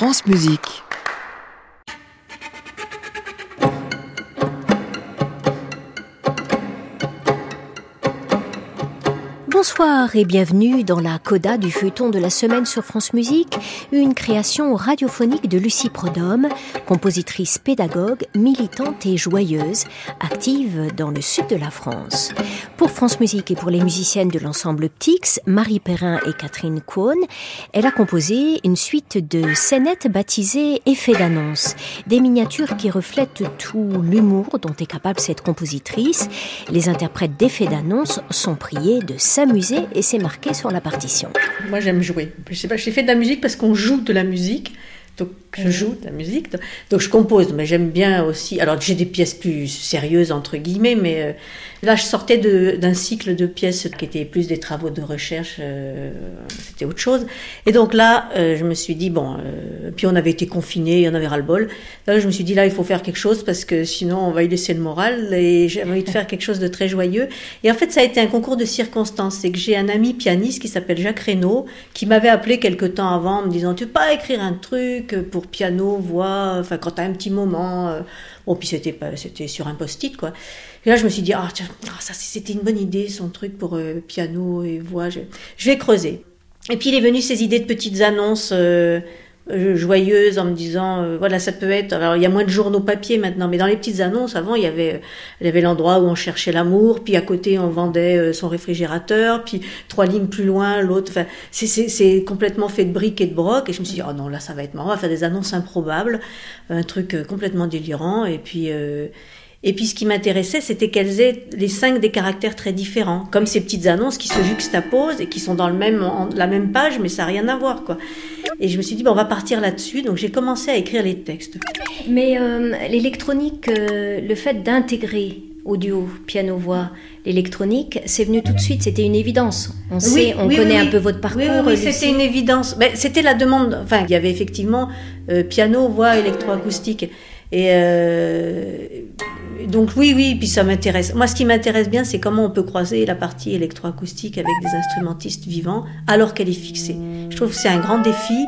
France Musique. Bonsoir et bienvenue dans la coda du feuilleton de la semaine sur France Musique, une création radiophonique de Lucie Prodhomme, compositrice pédagogue, militante et joyeuse, active dans le sud de la France. Pour France Musique et pour les musiciennes de l'ensemble Ptix, Marie Perrin et Catherine Cohn, elle a composé une suite de scénettes baptisées Effets d'annonce, des miniatures qui reflètent tout l'humour dont est capable cette compositrice. Les interprètes d'effets d'annonce sont priés de s'amuser et c'est marqué sur la partition. Moi j'aime jouer. Je sais pas, j'ai fait de la musique parce qu'on joue de la musique. Donc je joue de la musique, donc je compose, mais j'aime bien aussi. Alors j'ai des pièces plus sérieuses entre guillemets, mais euh, là je sortais d'un cycle de pièces qui étaient plus des travaux de recherche, euh, c'était autre chose. Et donc là, euh, je me suis dit bon, puis on avait été confinés, on avait ras le bol. Là je me suis dit là il faut faire quelque chose parce que sinon on va y laisser le moral. Et j'ai envie de faire quelque chose de très joyeux. Et en fait ça a été un concours de circonstances. C'est que j'ai un ami pianiste qui s'appelle Jacques Reynaud qui m'avait appelé quelque temps avant en me disant tu veux pas écrire un truc pour piano, voix, enfin quand t'as un petit moment. Euh, bon, puis c'était c'était sur un post-it quoi. Et là je me suis dit ah tiens, ah, ça c'était une bonne idée son truc pour euh, piano et voix. Je, vais creuser. Et puis il est venu ces idées de petites annonces. Euh, euh, joyeuse en me disant euh, voilà ça peut être alors il y a moins de journaux papier maintenant mais dans les petites annonces avant il y avait il y avait l'endroit où on cherchait l'amour puis à côté on vendait son réfrigérateur puis trois lignes plus loin l'autre enfin c'est c'est complètement fait de briques et de broc et je me suis dit oh non là ça va être marrant on va faire des annonces improbables un truc complètement délirant et puis et puis ce qui m'intéressait, c'était qu'elles aient les cinq des caractères très différents, comme ces petites annonces qui se juxtaposent et qui sont dans le même, la même page, mais ça n'a rien à voir. quoi. Et je me suis dit, bon, on va partir là-dessus, donc j'ai commencé à écrire les textes. Mais euh, l'électronique, euh, le fait d'intégrer audio, piano, voix, l'électronique, c'est venu tout de suite, c'était une évidence. On sait, on connaît un peu votre parcours. Oui, c'était une évidence. Ben, c'était la demande, enfin, il y avait effectivement euh, piano, voix, électroacoustique. Et euh, donc oui, oui, puis ça m'intéresse. Moi, ce qui m'intéresse bien, c'est comment on peut croiser la partie électroacoustique avec des instrumentistes vivants alors qu'elle est fixée. Je trouve que c'est un grand défi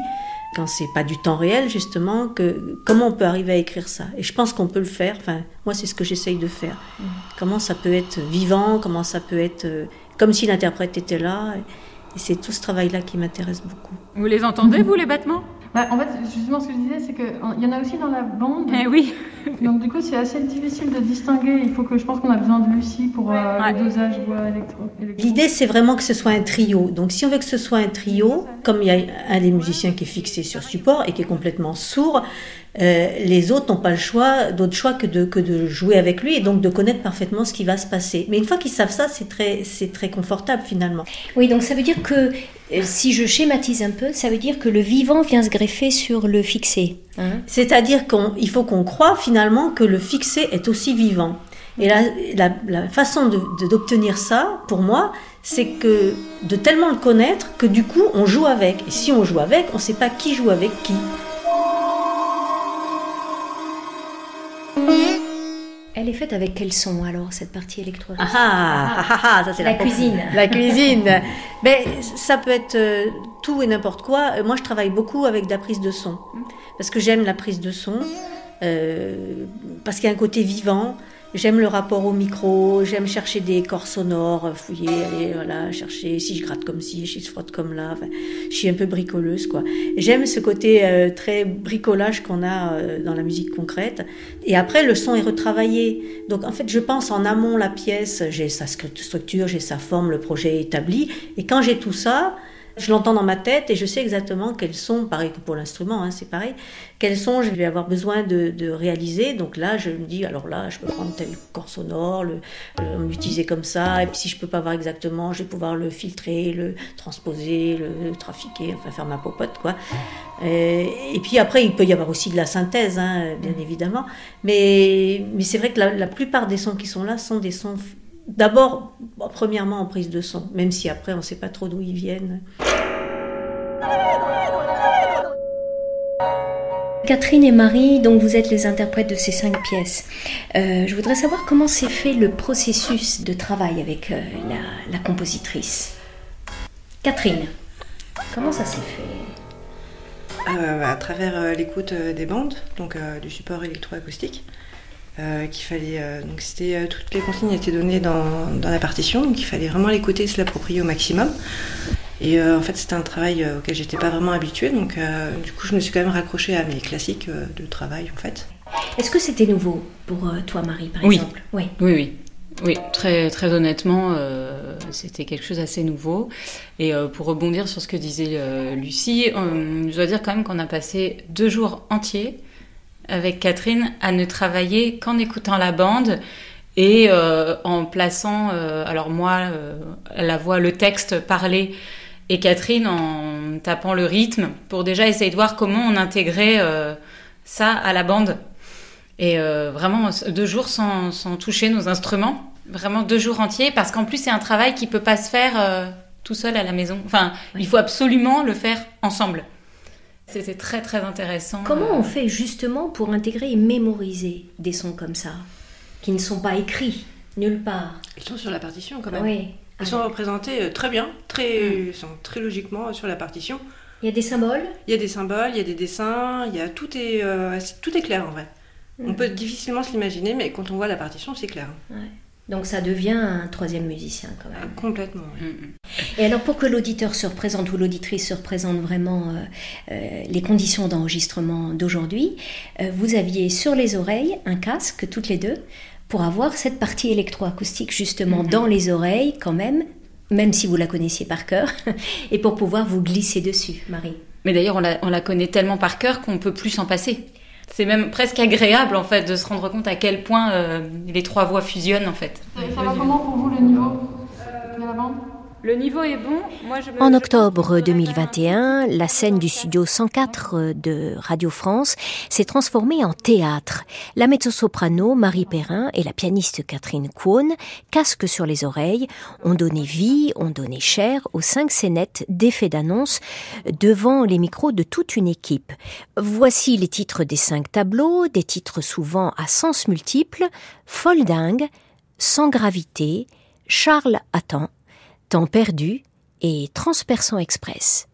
quand c'est pas du temps réel justement que comment on peut arriver à écrire ça et je pense qu'on peut le faire enfin moi c'est ce que j'essaye de faire mm. comment ça peut être vivant comment ça peut être euh, comme si l'interprète était là et c'est tout ce travail là qui m'intéresse beaucoup vous les entendez vous les battements? Bah, en fait, justement, ce que je disais, c'est qu'il y en a aussi dans la bande. Eh oui. Donc, du coup, c'est assez difficile de distinguer. Il faut que je pense qu'on a besoin de Lucie pour euh, le dosage voix électro. L'idée, c'est vraiment que ce soit un trio. Donc, si on veut que ce soit un trio, comme il y a un des musiciens qui est fixé sur support et qui est complètement sourd, euh, les autres n'ont pas le choix, d'autre choix que de, que de jouer avec lui et donc de connaître parfaitement ce qui va se passer. Mais une fois qu'ils savent ça, c'est très, c'est très confortable finalement. Oui, donc ça veut dire que, euh, si je schématise un peu, ça veut dire que le vivant vient se greffer sur le fixé. Hein C'est-à-dire qu'il faut qu'on croit finalement que le fixé est aussi vivant. Et la, la, façon d'obtenir de, ça, pour moi, c'est que de tellement le connaître que du coup on joue avec. Et si on joue avec, on ne sait pas qui joue avec qui. Elle est faite avec quel son alors cette partie électronique ah, ah, ah, ah, ça c'est la, cuisine. La cuisine. Mais ça peut être euh, tout et n'importe quoi. Euh, moi, je travaille beaucoup avec de la prise de son parce que j'aime la prise de son euh, parce qu'il y a un côté vivant. J'aime le rapport au micro, j'aime chercher des corps sonores, fouiller, aller voilà, chercher si je gratte comme ci, si je frotte comme là. je suis un peu bricoleuse quoi. J'aime ce côté euh, très bricolage qu'on a euh, dans la musique concrète. Et après le son est retravaillé. Donc en fait je pense en amont la pièce, j'ai sa structure, j'ai sa forme, le projet est établi. Et quand j'ai tout ça, je l'entends dans ma tête et je sais exactement quels sont, pareil que pour l'instrument, hein, c'est pareil, quels sont je vais avoir besoin de, réaliser. Donc là, je me dis, alors là, je peux prendre tel corps sonore, l'utiliser comme ça, et puis si je peux pas voir exactement, je vais pouvoir le filtrer, le transposer, le, trafiquer, enfin faire ma popote, quoi. Et, puis après, il peut y avoir aussi de la synthèse, hein, bien évidemment. Mais, mais c'est vrai que la, la plupart des sons qui sont là sont des sons D'abord, premièrement en prise de son, même si après on ne sait pas trop d'où ils viennent. Catherine et Marie, donc vous êtes les interprètes de ces cinq pièces. Euh, je voudrais savoir comment s'est fait le processus de travail avec euh, la, la, compositrice. Catherine, comment ça s'est fait? À travers l'écoute des bandes, donc du support électroacoustique. Qu'il fallait donc c'était toutes les consignes étaient données dans, dans la partition donc il fallait vraiment l'écouter et se l'approprier au maximum et euh, en fait, c'était un travail euh, auquel j'étais pas vraiment habituée, donc euh, du coup, je me suis quand même raccrochée à mes classiques de travail, en fait. Est-ce que c'était nouveau pour toi, Marie, par oui. exemple? Oui, oui, oui. Oui, très, très honnêtement, c'était quelque chose d'assez nouveau. Et pour rebondir sur ce que disait Lucie, je dois dire quand même qu'on a passé deux jours entiers avec Catherine à ne travailler qu'en écoutant la bande et en plaçant, alors moi, la voix, le texte parlé et Catherine en tapant le rythme pour déjà essayer de voir comment on intégrait euh, ça à la bande. Et euh, vraiment deux jours sans, toucher nos instruments, vraiment deux jours entiers, parce qu'en plus c'est un travail qui peut pas se faire euh, tout seul à la maison. Enfin, il faut absolument le faire ensemble. C'était très très intéressant. Comment on fait justement pour intégrer et mémoriser des sons comme ça, qui ne sont pas écrits nulle part? Ils sont sur la partition quand même. Oui. Ils sont représentés euh, très bien, très, mm. sont très logiquement sur la partition. Il y a des symboles? Il y a des symboles, il y a des dessins, il y a, tout, est, euh, tout est clair en vrai. On peut difficilement se l'imaginer, mais quand on voit la partition, c'est clair. Donc ça devient un troisième musicien quand même. Ah, complètement. Oui. Mm, Et alors pour que l'auditeur se représente ou l'auditrice se représente vraiment euh, les conditions d'enregistrement d'aujourd'hui, vous aviez sur les oreilles un casque toutes les deux pour avoir cette partie électroacoustique justement mhm. dans les oreilles quand même, même si vous la connaissiez par cœur, et pour pouvoir vous glisser dessus, Marie. Mais d'ailleurs, on la, connaît tellement par cœur qu'on peut plus s'en passer. C'est même presque agréable en fait de se rendre compte à quel point euh, les trois voix fusionnent en fait. Ça va comment pour vous le niveau? Le niveau est bon. en octobre 2021, la scène du studio 104 de Radio France s'est transformée en théâtre. La mezzo-soprano Marie Perrin et la pianiste Catherine Kwon, casque sur les oreilles, ont donné vie, ont donné chair aux cinq scénettes d'effets d'annonce devant les micros de toute une équipe. Voici les titres des cinq tableaux, des titres souvent à sens multiples, Folle dingue, Sans gravité, Charles attend, Temps perdu et Transperçant Express.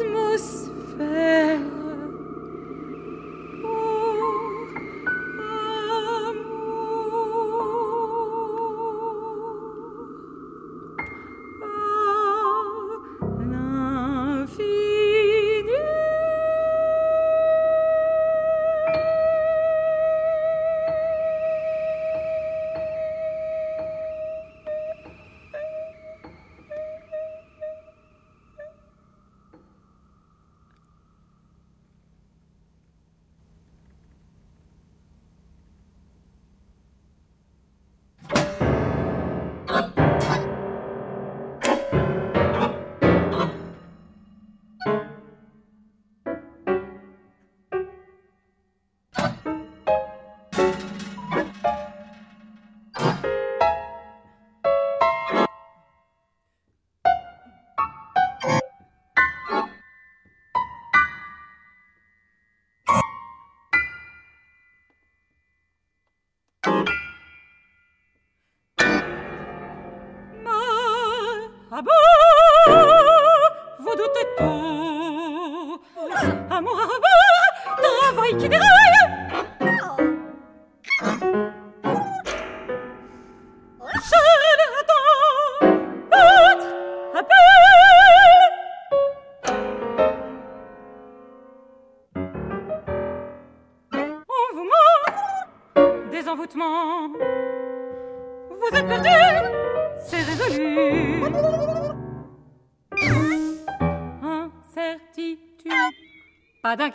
Atmosphäre.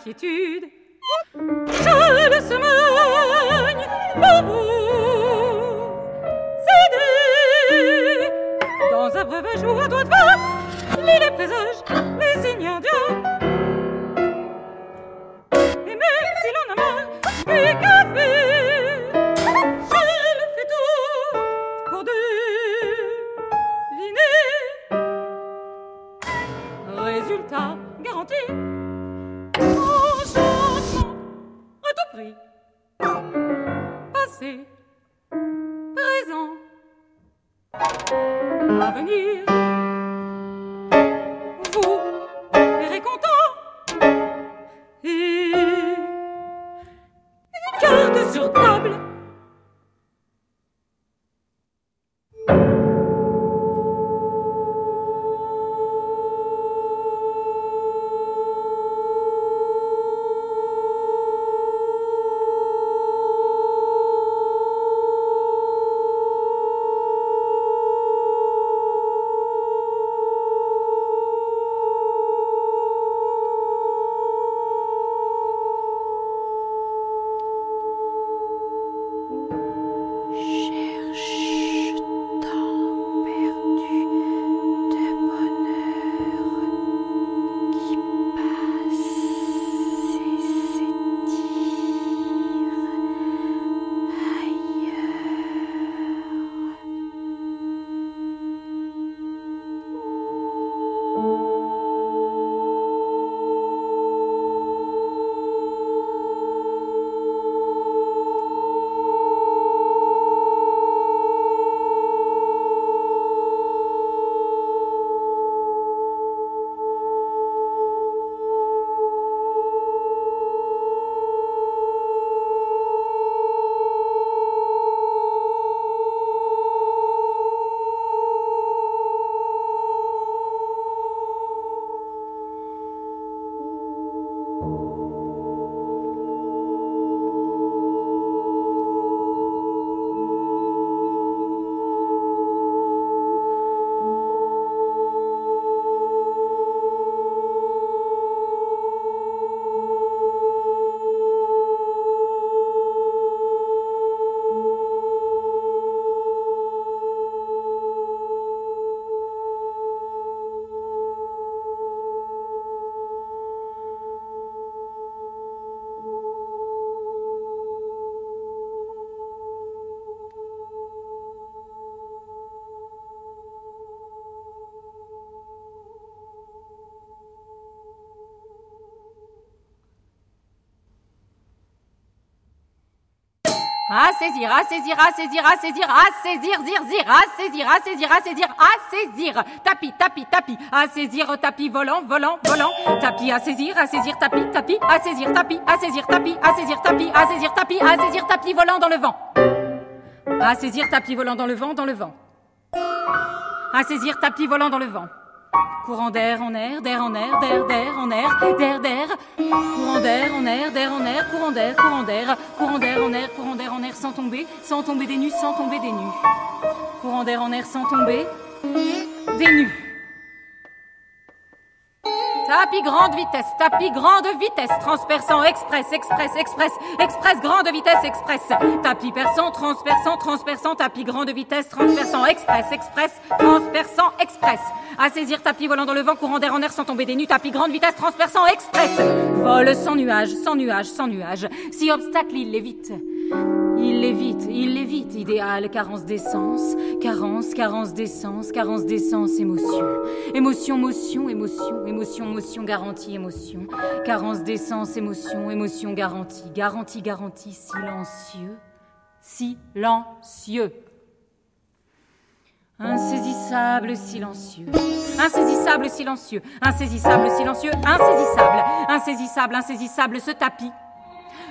D'inquiétude. Je le semaine pour vous. Cédez dans un breuvage ou un doigt de vin, les présages, les signes indiens. À saisir, à saisir, à saisir, à saisir, à saisir, zir, zir, à saisir, à saisir, à saisir, à saisir. Tapis, tapis, tapis, à saisir, tapis, volant, volant, volant. Tapis, à saisir, à saisir, tapis, tapis, à saisir, tapis, à saisir, tapis, à saisir, tapis, à saisir, tapis, à saisir, tapis, volant dans le vent. À saisir, tapis, volant dans le vent, dans le vent. À saisir, tapis, volant dans le vent. Courant d'air en air, d'air en air, d'air, d'air en air, d'air, d'air. Courant d'air en air, d'air en air, courant d'air, courant d'air, courant d'air en air, courant d'air en air sans tomber, sans tomber des nues, sans tomber des nues. Courant d'air en air sans tomber, des nues. Tapis grande vitesse, tapis grande vitesse, transperçant express, express, express, express grande vitesse, express. Tapis perçant, transperçant, transperçant, tapis grande vitesse, transperçant express, express, transperçant express. À saisir tapis volant dans le vent, courant d'air en air sans tomber des nues, tapis grande vitesse, transperçant express. Vol sans nuage, sans nuage, sans nuage. Si obstacle, il l'évite. Il l'évite, il l'évite, idéal, carence d'essence, carence, carence d'essence, carence d'essence, émotion. Émotion, motion, émotion, émotion, motion, garantie, émotion. Carence d'essence, émotion, émotion, garantie, garantie, garantie, silencieux, silencieux. Insaisissable, silencieux. Insaisissable, silencieux. Insaisissable, silencieux. Insaisissable. Insaisissable, insaisissable, ce tapis.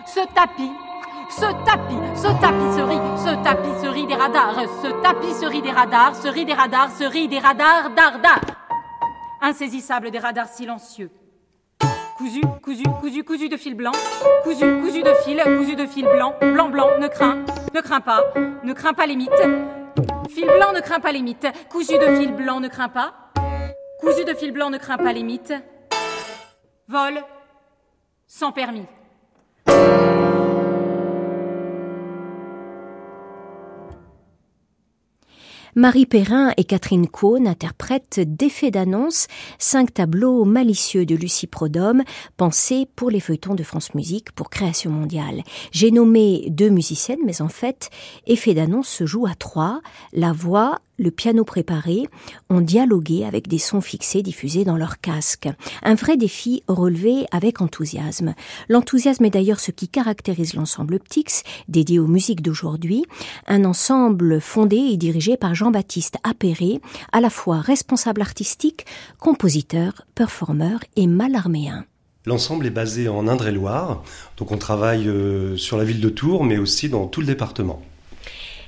Ce tapis ce tapis, ce tapisserie, ce tapisserie des radars, ce tapisserie des radars, ce riz des radars, ce riz des radars, dardar. Insaisissable des radars silencieux. Cousu, cousu, cousu, cousu de fil blanc, cousu, cousu de fil, cousu de fil blanc, blanc, blanc, ne crains, ne crains pas, ne crains pas les mythes. Fil blanc ne craint pas les mythes, cousu de fil blanc ne crains pas, cousu de fil blanc ne craint pas les mythes. Vol sans permis. Marie Perrin et Catherine Cohn interprètent D'effet d'annonce, cinq tableaux malicieux de Lucie Prodhomme, pensés pour les feuilletons de France Musique pour Création mondiale. J'ai nommé deux musiciennes, mais en fait, Effet d'annonce se joue à trois. La voix, le piano préparé, ont dialogué avec des sons fixés diffusés dans leur casque. Un vrai défi relevé avec enthousiasme. L'enthousiasme est d'ailleurs ce qui caractérise l'ensemble Ptix, dédié aux musiques d'aujourd'hui, un ensemble fondé et dirigé par Jean-Baptiste Appéré, à la fois responsable artistique, compositeur, performeur et malarméen. L'ensemble est basé en Indre-et-Loire, donc on travaille euh, sur la ville de Tours, mais aussi dans tout le département.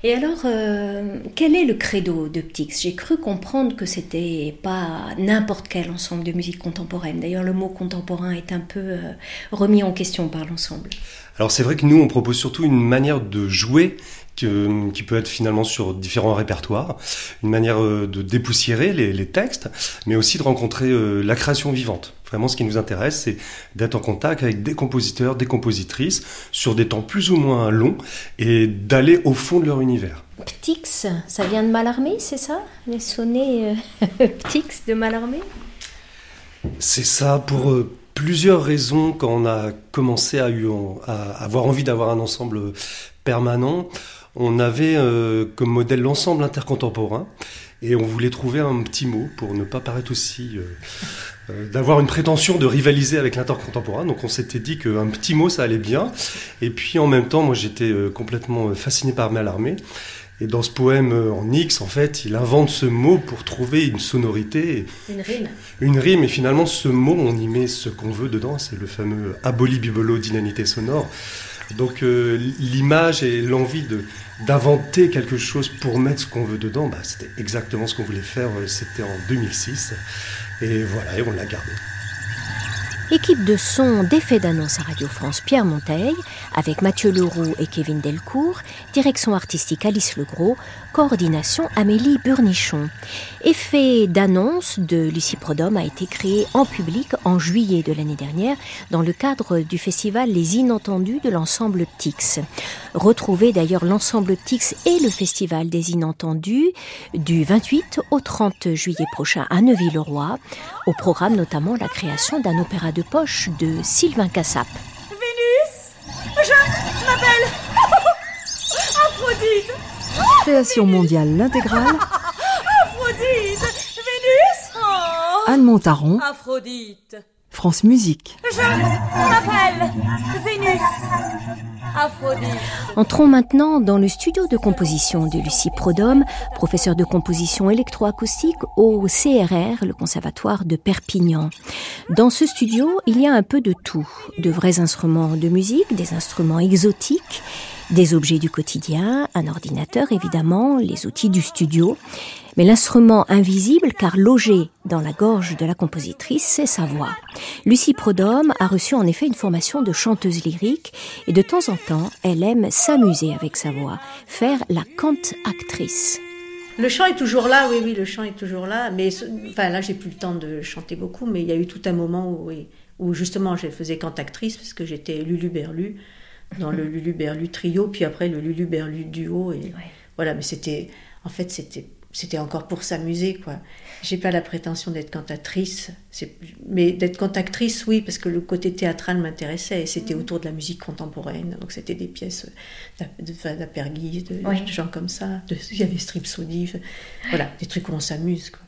Et alors, euh, quel est le credo de Ptix J'ai cru comprendre que c'était pas n'importe quel ensemble de musique contemporaine. D'ailleurs, le mot contemporain est un peu euh, remis en question par l'ensemble. Alors c'est vrai que nous, on propose surtout une manière de jouer qui peut être finalement sur différents répertoires, une manière euh, de dépoussiérer les, textes, mais aussi de rencontrer la création vivante. Vraiment, ce qui nous intéresse, c'est d'être en contact avec des compositeurs, des compositrices, sur des temps plus ou moins longs, et d'aller au fond de leur univers. Ptix, ça vient de Malarmé, c'est ça? Les sonnets euh, Ptix de Malarmé C'est ça, pour euh, plusieurs raisons, quand on a commencé à, avoir envie d'avoir un ensemble permanent, on avait euh, comme modèle l'ensemble intercontemporain, et on voulait trouver un petit mot pour ne pas paraître aussi euh, d'avoir une prétention de rivaliser avec l'intercontemporain. Donc on s'était dit qu'un petit mot, ça allait bien. Et puis en même temps, moi j'étais euh, complètement euh, fasciné par Malarmé. Et dans ce poème en X, en fait, il invente ce mot pour trouver une sonorité. Une rime. Une rime. Et finalement, ce mot, on y met ce qu'on veut dedans. C'est le fameux aboli bibolo d'inanité sonore. Donc l'image et l'envie d'inventer quelque chose pour mettre ce qu'on veut dedans, bah, c'était exactement ce qu'on voulait faire. C'était en 2006. Et voilà, et on l'a gardé. Équipe de son d'effet d'annonce à Radio France Pierre Monteil, avec Mathieu Leroux et Kevin Delcourt, direction artistique Alice Legros, coordination Amélie Burnichon. Effet d'annonce de Lucie Prodhomme a été créé en public en juillet de l'année dernière dans le cadre du festival Les Inentendus de l'ensemble Ptix. Retrouvez d'ailleurs l'ensemble Ptix et le festival des Inentendus du 28 au 30 juillet prochain à Neuville-le-Roi, au programme notamment la création d'un opéra de poche de Sylvain Cassap. Je m'appelle Aphrodite Création mondiale l'intégrale. Aphrodite Vénus oh. Anne Montaron. Aphrodite France Musique. Je m'appelle Vénus Entrons maintenant dans le studio de composition de Lucie Prodhomme, professeure de composition électroacoustique au CRR, le Conservatoire de Perpignan. Dans ce studio, il y a un peu de tout, de vrais instruments de musique, des instruments exotiques, des objets du quotidien, un ordinateur évidemment, les outils du studio, mais l'instrument invisible, car logé dans la gorge de la compositrice, c'est sa voix. Lucie Prodhomme a reçu en effet une formation de chanteuse lyrique et de temps en temps, elle aime s'amuser avec sa voix, faire la cante-actrice. Le chant est toujours là, oui, oui, le chant est toujours là. Mais enfin, là, j'ai plus le temps de chanter beaucoup, mais il y a eu tout un moment où, justement, je faisais cante-actrice parce que j'étais Lulu Berlu dans le Lulu Berlu trio, puis après le Lulu Berlu duo. Et voilà, mais c'était, en fait, c'était c'était encore pour s'amuser, quoi. J'ai pas la prétention d'être cantatrice, mais d'être cantatrice, oui, parce que le côté théâtral m'intéressait, et c'était mm. autour de la musique contemporaine, donc c'était des pièces d'Apergui, de, de, gens comme ça, il y avait Stripsody, voilà, des trucs où on s'amuse, quoi.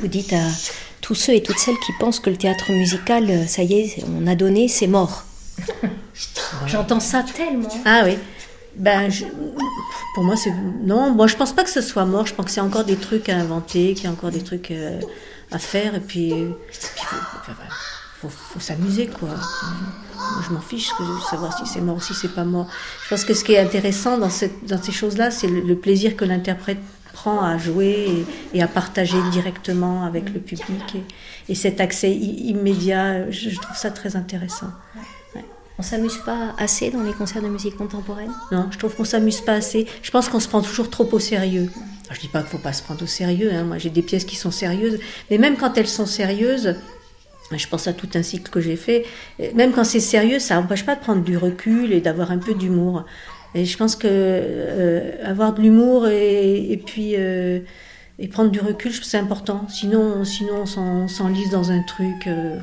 Vous dites à tous ceux et toutes celles qui pensent que le théâtre musical, euh, ça y est, on a donné, c'est mort J'entends ça tellement. Ah oui. Ben, pour moi, c'est. Non, moi, je pense pas que ce soit mort. Je pense que c'est encore des trucs à inventer, qu'il y a encore des trucs euh, à faire. Et puis, il faut, s'amuser, quoi. Moi, je m'en fiche de savoir si c'est mort ou si c'est pas mort. Je pense que ce qui est intéressant dans, cette, dans ces choses-là, c'est le plaisir que l'interprète prend à jouer et, à partager directement avec le public. Et, cet accès immédiat, je, trouve ça très intéressant. On s'amuse pas assez dans les concerts de musique contemporaine? Non, je trouve qu'on s'amuse pas assez. Je pense qu'on se prend toujours trop au sérieux. je dis pas qu'il faut pas se prendre au sérieux. Hein. Moi, j'ai des pièces qui sont sérieuses, mais même quand elles sont sérieuses, je pense à tout un cycle que j'ai fait. Même quand c'est sérieux, ça n'empêche pas de prendre du recul et d'avoir un peu d'humour. Et je pense que euh, avoir de l'humour et, et, puis euh, et prendre du recul, c'est important. Sinon, sinon on s'enlise dans un truc. Euh,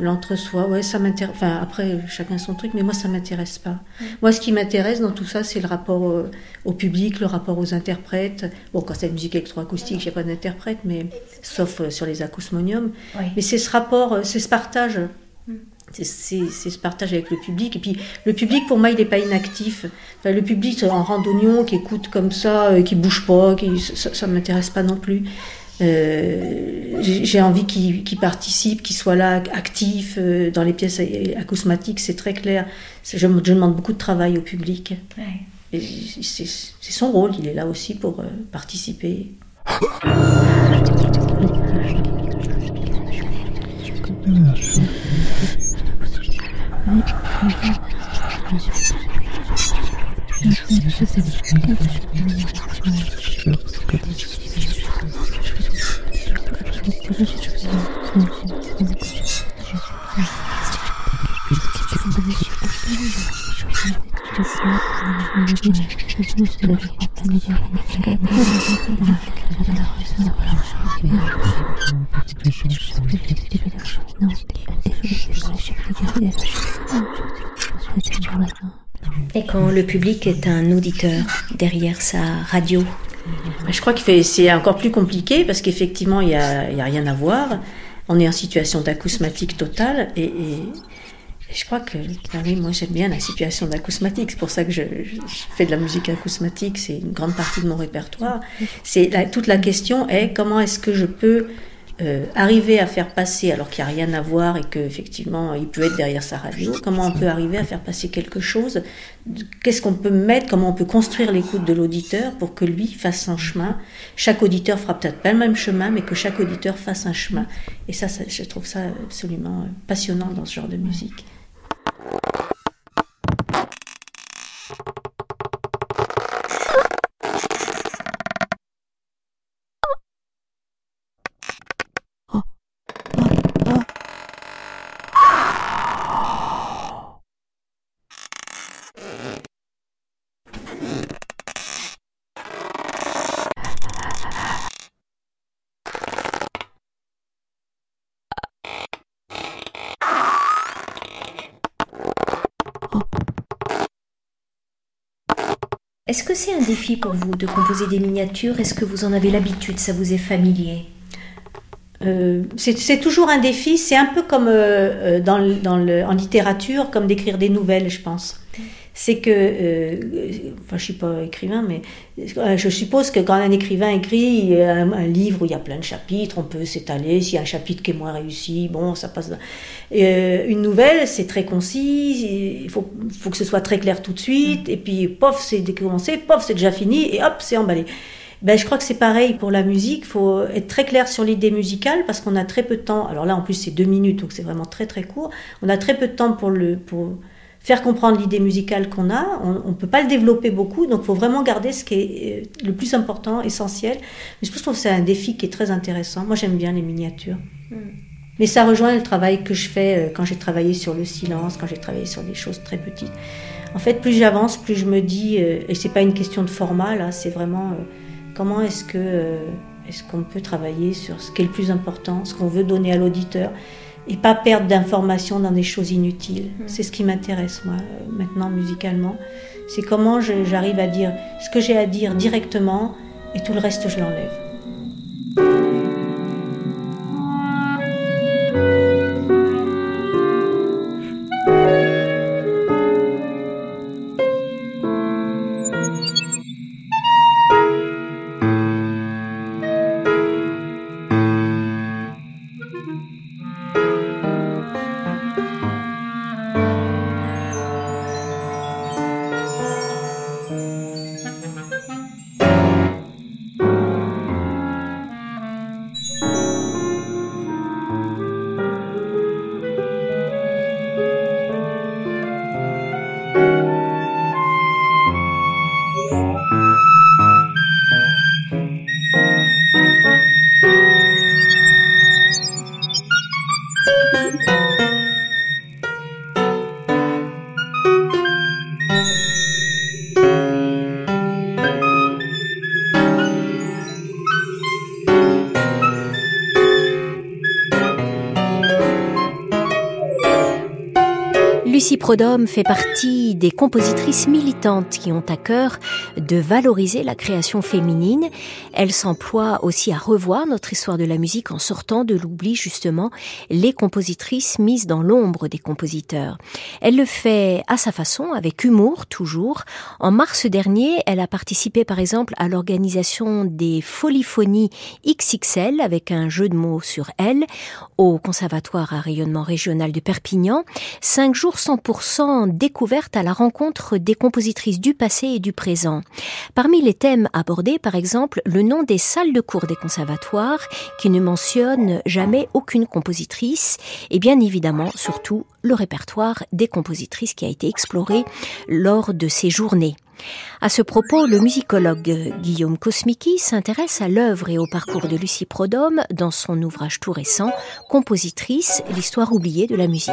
l'entre-soi. Ouais, ça m'intéresse. Enfin, après, chacun son truc, mais moi, ça m'intéresse pas. Mm. Moi, ce qui m'intéresse dans tout ça, c'est le rapport au, public, le rapport aux interprètes. Bon, quand c'est la musique électroacoustique, j'ai pas d'interprète, mais sauf sur les acousmoniums. Mais c'est ce rapport, c'est ce partage c'est ce partage avec le public. Et puis le public, pour moi, il n'est pas inactif. Enfin, le public en randonnion qui écoute comme ça, euh, qui bouge pas, qui, ça ne m'intéresse pas non plus. Euh, j'ai envie qu'il participe, qu'il soit là, actif euh, dans les pièces acousmatiques, c'est très clair. Je, je, demande beaucoup de travail au public. C'est son rôle, il est là aussi pour participer. le public est un auditeur derrière sa radio Je crois que c'est encore plus compliqué parce qu'effectivement, il n'y a, rien à voir. On est en situation d'acousmatique totale et, je crois que ah oui, moi j'aime bien la situation d'acousmatique. C'est pour ça que je, fais de la musique acousmatique. C'est une grande partie de mon répertoire. C'est toute la question est comment est-ce que je peux euh, arriver à faire passer, alors qu'il n'y a rien à voir et qu'effectivement il peut être derrière sa radio, comment on peut arriver à faire passer quelque chose, qu'est-ce qu'on peut mettre, comment on peut construire l'écoute de l'auditeur pour que lui fasse son chemin. Chaque auditeur fera peut-être pas le même chemin, mais que chaque auditeur fasse un chemin. Et ça, ça je trouve ça absolument passionnant dans ce genre de musique. Est-ce que c'est un défi pour vous de composer des miniatures? Est-ce que vous en avez l'habitude? Ça vous est familier? Euh, c'est toujours un défi. C'est un peu comme euh, euh, dans, le- dans le- en littérature, comme d'écrire des nouvelles, je pense. C'est que, euh, enfin, je suis pas écrivain, mais euh, je suppose que quand un écrivain écrit un, livre où il y a plein de chapitres, on peut s'étaler. S'il y a un chapitre qui est moins réussi, bon, ça passe. euh, une nouvelle, c'est très concis. Il faut, faut que ce soit très clair tout de suite. Et puis, pof, c'est commencé, pof, c'est déjà fini, et hop, c'est emballé. Ben, je crois que c'est pareil pour la musique. Il faut être très clair sur l'idée musicale parce qu'on a très peu de temps. Alors là, en plus, c'est deux minutes, donc c'est vraiment très très court. On a très peu de temps pour, le, pour faire comprendre l'idée musicale qu'on a. On ne peut pas le développer beaucoup, donc il faut vraiment garder ce qui est euh, le plus important, essentiel. Mais je trouve que c'est un défi qui est très intéressant. Moi, j'aime bien les miniatures. Mais ça rejoint le travail que je fais euh, quand j'ai travaillé sur le silence, quand j'ai travaillé sur des choses très petites. En fait, plus j'avance, plus je me dis, euh, et c'est pas une question de format là, c'est vraiment comment est-ce que est-ce qu'on peut travailler sur ce qui est le plus important, ce qu'on veut donner à l'auditeur, et pas perdre d'informations dans des choses inutiles. C'est ce qui m'intéresse moi euh, maintenant musicalement. C'est comment j'arrive à dire ce que j'ai à dire directement, et tout le reste je l'enlève. Prodhomme fait partie des compositrices militantes qui ont à cœur de valoriser la création féminine. Elle s'emploie aussi à revoir notre histoire de la musique en sortant de l'oubli justement les compositrices mises dans l'ombre des compositeurs. Elle le fait à sa façon, avec humour toujours. En mars dernier, elle a participé par exemple à l'organisation des Foliphonies XXL avec un jeu de mots sur elle au Conservatoire à rayonnement régional de Perpignan. Cinq jours 100% découverte à la rencontre des compositrices du passé et du présent. Parmi les thèmes abordés, par exemple, le nom des salles de cours des conservatoires, qui ne mentionne jamais aucune compositrice, et bien évidemment, surtout, le répertoire des compositrices qui a été exploré lors de ces journées. À ce propos, le musicologue Guillaume Kosmiki s'intéresse à l'œuvre et au parcours de Lucie Prodhomme dans son ouvrage tout récent, Compositrice, l'histoire oubliée de la musique.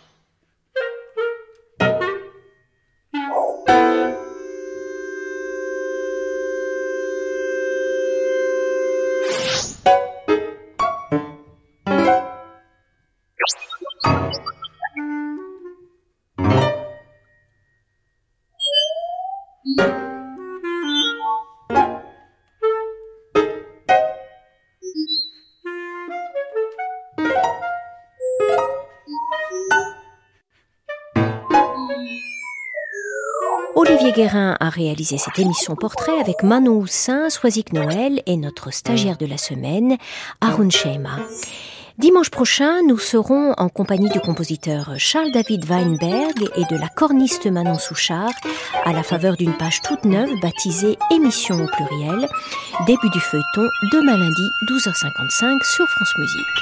Guérin a réalisé cette émission portrait avec Manon Houssin, Soisic Noël et notre stagiaire de la semaine, Arun Sheima. Dimanche prochain, nous serons en compagnie du compositeur Charles-David Weinberg et de la corniste Manon Souchard à la faveur d'une page toute neuve baptisée Émission au pluriel, début du feuilleton demain lundi 12h55 sur France Musique.